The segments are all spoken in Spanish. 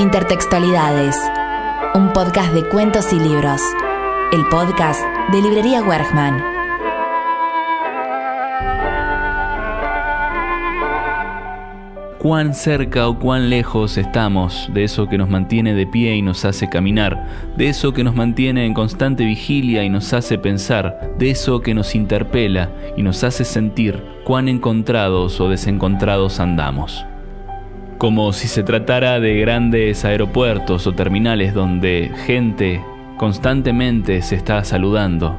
Intertextualidades, un podcast de cuentos y libros. El podcast de Librería Wergman. cuán cerca o cuán lejos estamos de eso que nos mantiene de pie y nos hace caminar, de eso que nos mantiene en constante vigilia y nos hace pensar, de eso que nos interpela y nos hace sentir cuán encontrados o desencontrados andamos. Como si se tratara de grandes aeropuertos o terminales donde gente constantemente se está saludando,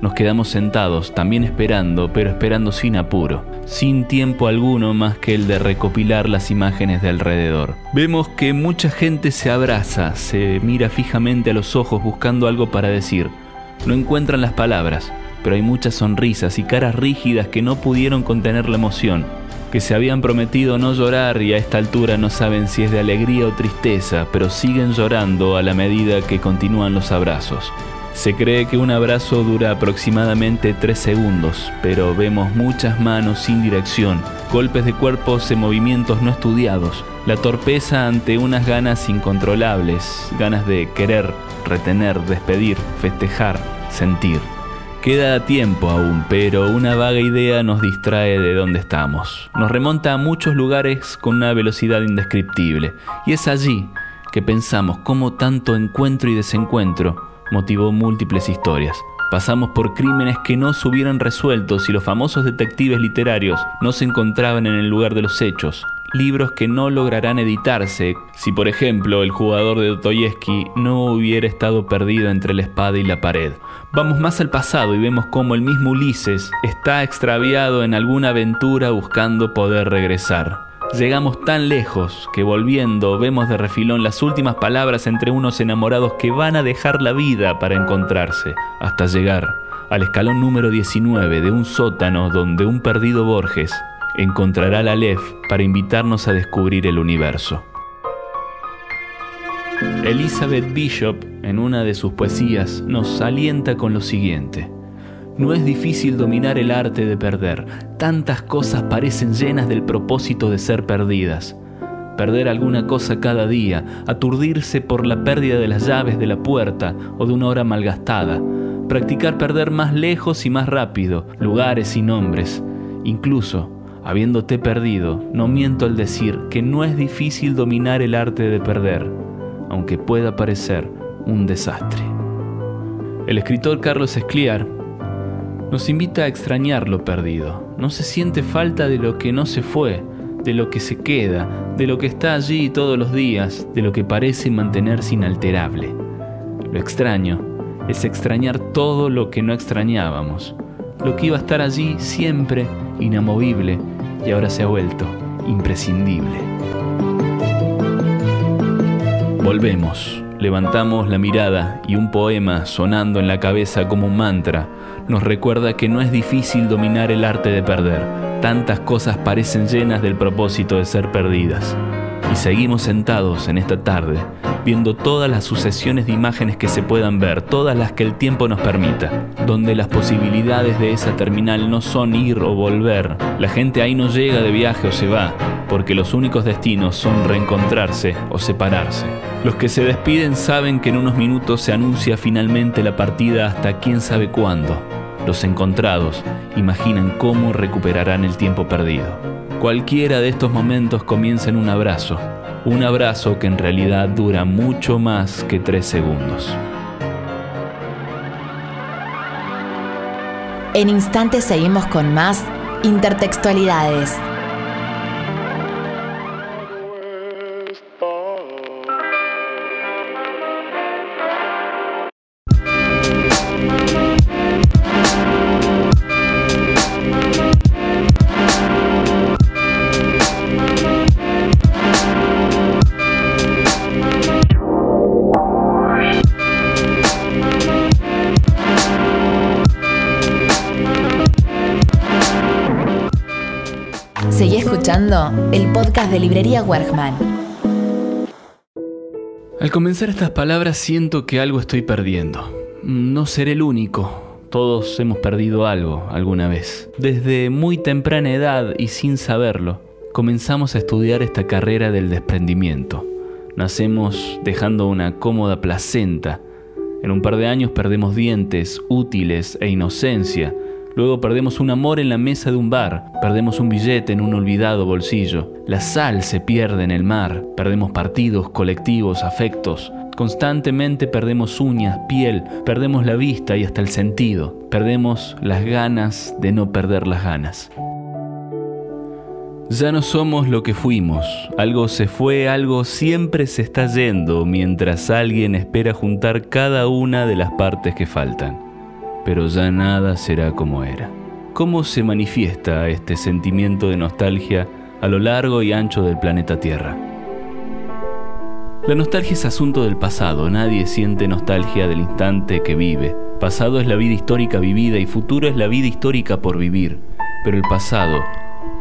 nos quedamos sentados, también esperando, pero esperando sin apuro, sin tiempo alguno más que el de recopilar las imágenes de alrededor. Vemos que mucha gente se abraza, se mira fijamente a los ojos buscando algo para decir. No encuentran las palabras, pero hay muchas sonrisas y caras rígidas que no pudieron contener la emoción, que se habían prometido no llorar y a esta altura no saben si es de alegría o tristeza, pero siguen llorando a la medida que continúan los abrazos. Se cree que un abrazo dura aproximadamente 3 segundos, pero vemos muchas manos sin dirección, golpes de cuerpos en movimientos no estudiados, la torpeza ante unas ganas incontrolables, ganas de querer, retener, despedir, festejar, sentir. Queda tiempo aún, pero una vaga idea nos distrae de dónde estamos. Nos remonta a muchos lugares con una velocidad indescriptible, y es allí que pensamos cómo tanto encuentro y desencuentro motivó múltiples historias. Pasamos por crímenes que no se hubieran resuelto si los famosos detectives literarios no se encontraban en el lugar de los hechos. Libros que no lograrán editarse si, por ejemplo, el jugador de Dostoyevsky no hubiera estado perdido entre la espada y la pared. Vamos más al pasado y vemos cómo el mismo Ulises está extraviado en alguna aventura buscando poder regresar. Llegamos tan lejos que volviendo vemos de refilón las últimas palabras entre unos enamorados que van a dejar la vida para encontrarse, hasta llegar al escalón número 19 de un sótano donde un perdido Borges encontrará la Lef para invitarnos a descubrir el universo. Elizabeth Bishop, en una de sus poesías, nos alienta con lo siguiente. No es difícil dominar el arte de perder. Tantas cosas parecen llenas del propósito de ser perdidas. Perder alguna cosa cada día, aturdirse por la pérdida de las llaves de la puerta o de una hora malgastada. Practicar perder más lejos y más rápido, lugares y nombres. Incluso, habiéndote perdido, no miento al decir que no es difícil dominar el arte de perder, aunque pueda parecer un desastre. El escritor Carlos Escliar nos invita a extrañar lo perdido. No se siente falta de lo que no se fue, de lo que se queda, de lo que está allí todos los días, de lo que parece mantenerse inalterable. Lo extraño es extrañar todo lo que no extrañábamos, lo que iba a estar allí siempre inamovible y ahora se ha vuelto imprescindible. Volvemos, levantamos la mirada y un poema sonando en la cabeza como un mantra nos recuerda que no es difícil dominar el arte de perder. Tantas cosas parecen llenas del propósito de ser perdidas. Y seguimos sentados en esta tarde, viendo todas las sucesiones de imágenes que se puedan ver, todas las que el tiempo nos permita, donde las posibilidades de esa terminal no son ir o volver. La gente ahí no llega de viaje o se va, porque los únicos destinos son reencontrarse o separarse. Los que se despiden saben que en unos minutos se anuncia finalmente la partida hasta quién sabe cuándo. Los encontrados imaginan cómo recuperarán el tiempo perdido. Cualquiera de estos momentos comienza en un abrazo, un abrazo que en realidad dura mucho más que tres segundos. En instantes seguimos con más intertextualidades. Escuchando el podcast de Librería Wergman. Al comenzar estas palabras siento que algo estoy perdiendo. No seré el único. Todos hemos perdido algo alguna vez. Desde muy temprana edad y sin saberlo, comenzamos a estudiar esta carrera del desprendimiento. Nacemos dejando una cómoda placenta. En un par de años perdemos dientes, útiles e inocencia. Luego perdemos un amor en la mesa de un bar, perdemos un billete en un olvidado bolsillo. La sal se pierde en el mar, perdemos partidos, colectivos, afectos. Constantemente perdemos uñas, piel, perdemos la vista y hasta el sentido. Perdemos las ganas de no perder las ganas. Ya no somos lo que fuimos. Algo se fue, algo siempre se está yendo mientras alguien espera juntar cada una de las partes que faltan. Pero ya nada será como era. ¿Cómo se manifiesta este sentimiento de nostalgia a lo largo y ancho del planeta Tierra? La nostalgia es asunto del pasado, nadie siente nostalgia del instante que vive. Pasado es la vida histórica vivida y futuro es la vida histórica por vivir. Pero el pasado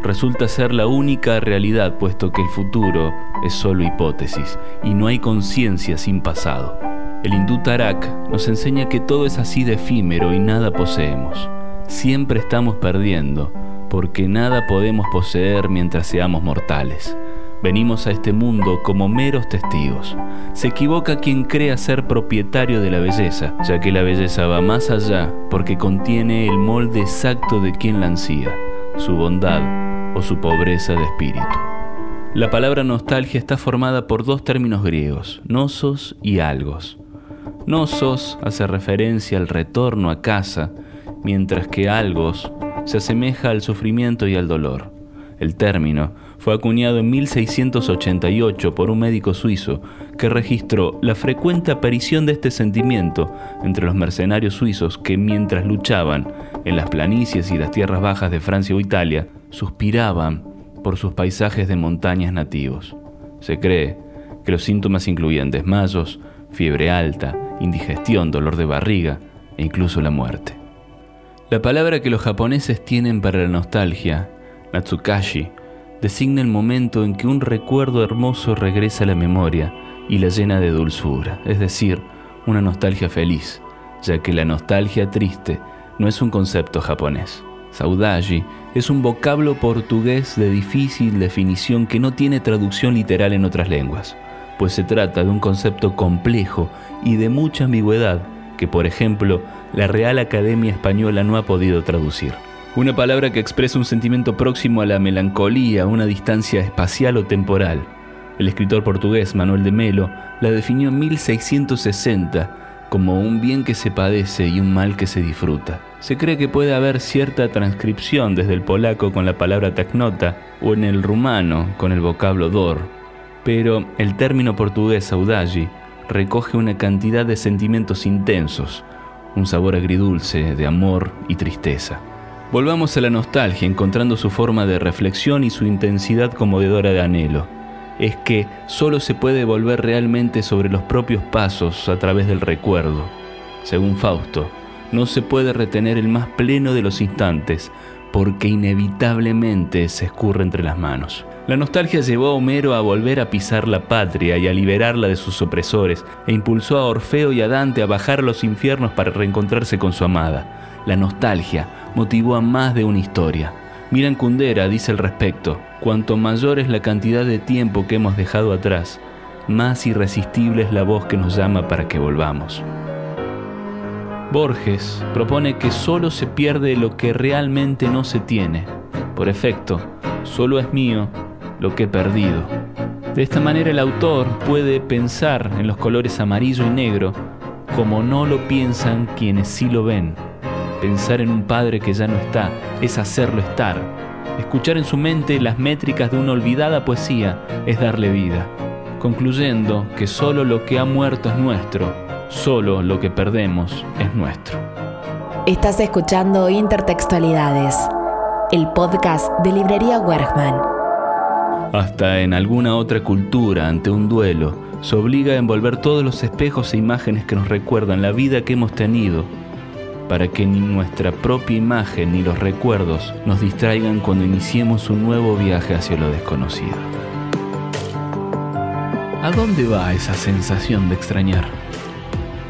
resulta ser la única realidad puesto que el futuro es solo hipótesis y no hay conciencia sin pasado. El hindú Tarak nos enseña que todo es así de efímero y nada poseemos. Siempre estamos perdiendo porque nada podemos poseer mientras seamos mortales. Venimos a este mundo como meros testigos. Se equivoca quien crea ser propietario de la belleza, ya que la belleza va más allá porque contiene el molde exacto de quien la ansía, su bondad o su pobreza de espíritu. La palabra nostalgia está formada por dos términos griegos, nosos y algos. Nosos hace referencia al retorno a casa, mientras que algos se asemeja al sufrimiento y al dolor. El término fue acuñado en 1688 por un médico suizo que registró la frecuente aparición de este sentimiento entre los mercenarios suizos que mientras luchaban en las planicies y las tierras bajas de Francia o Italia, suspiraban por sus paisajes de montañas nativos. Se cree que los síntomas incluían desmayos, fiebre alta, indigestión, dolor de barriga e incluso la muerte. La palabra que los japoneses tienen para la nostalgia, Natsukashi, designa el momento en que un recuerdo hermoso regresa a la memoria y la llena de dulzura, es decir, una nostalgia feliz, ya que la nostalgia triste no es un concepto japonés. Saudade es un vocablo portugués de difícil definición que no tiene traducción literal en otras lenguas, pues se trata de un concepto complejo y de mucha ambigüedad que, por ejemplo, la Real Academia Española no ha podido traducir. Una palabra que expresa un sentimiento próximo a la melancolía, una distancia espacial o temporal. El escritor portugués Manuel de Melo la definió en 1660 como un bien que se padece y un mal que se disfruta. Se cree que puede haber cierta transcripción desde el polaco con la palabra tacnota o en el rumano con el vocablo dor, pero el término portugués saudade recoge una cantidad de sentimientos intensos, un sabor agridulce de amor y tristeza. Volvamos a la nostalgia encontrando su forma de reflexión y su intensidad conmovedora de anhelo es que solo se puede volver realmente sobre los propios pasos a través del recuerdo. Según Fausto, no se puede retener el más pleno de los instantes, porque inevitablemente se escurre entre las manos. La nostalgia llevó a Homero a volver a pisar la patria y a liberarla de sus opresores, e impulsó a Orfeo y a Dante a bajar a los infiernos para reencontrarse con su amada. La nostalgia motivó a más de una historia. Miran Kundera dice al respecto, cuanto mayor es la cantidad de tiempo que hemos dejado atrás, más irresistible es la voz que nos llama para que volvamos. Borges propone que solo se pierde lo que realmente no se tiene. Por efecto, solo es mío lo que he perdido. De esta manera el autor puede pensar en los colores amarillo y negro como no lo piensan quienes sí lo ven. Pensar en un padre que ya no está es hacerlo estar. Escuchar en su mente las métricas de una olvidada poesía es darle vida, concluyendo que solo lo que ha muerto es nuestro, solo lo que perdemos es nuestro. Estás escuchando Intertextualidades, el podcast de Librería Wergman. Hasta en alguna otra cultura, ante un duelo, se obliga a envolver todos los espejos e imágenes que nos recuerdan la vida que hemos tenido para que ni nuestra propia imagen ni los recuerdos nos distraigan cuando iniciemos un nuevo viaje hacia lo desconocido. ¿A dónde va esa sensación de extrañar?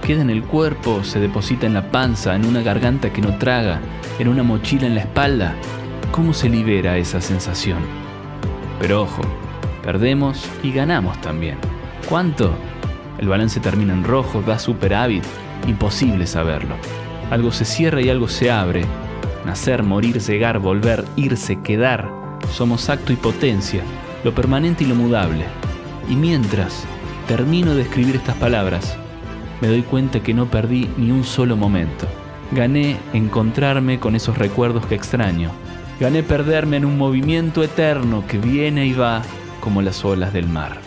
¿Queda en el cuerpo, se deposita en la panza, en una garganta que no traga, en una mochila en la espalda? ¿Cómo se libera esa sensación? Pero ojo, perdemos y ganamos también. ¿Cuánto? El balance termina en rojo, da superávit, imposible saberlo. Algo se cierra y algo se abre. Nacer, morir, llegar, volver, irse, quedar. Somos acto y potencia, lo permanente y lo mudable. Y mientras termino de escribir estas palabras, me doy cuenta que no perdí ni un solo momento. Gané encontrarme con esos recuerdos que extraño. Gané perderme en un movimiento eterno que viene y va como las olas del mar.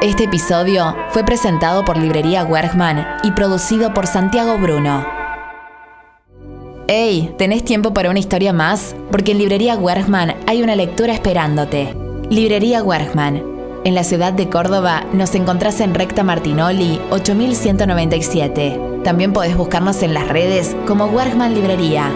Este episodio fue presentado por Librería Wergman y producido por Santiago Bruno. Hey, ¿tenés tiempo para una historia más? Porque en Librería Wergman hay una lectura esperándote. Librería Wergman. En la ciudad de Córdoba nos encontrás en Recta Martinoli 8197. También podés buscarnos en las redes como Wergman Librería.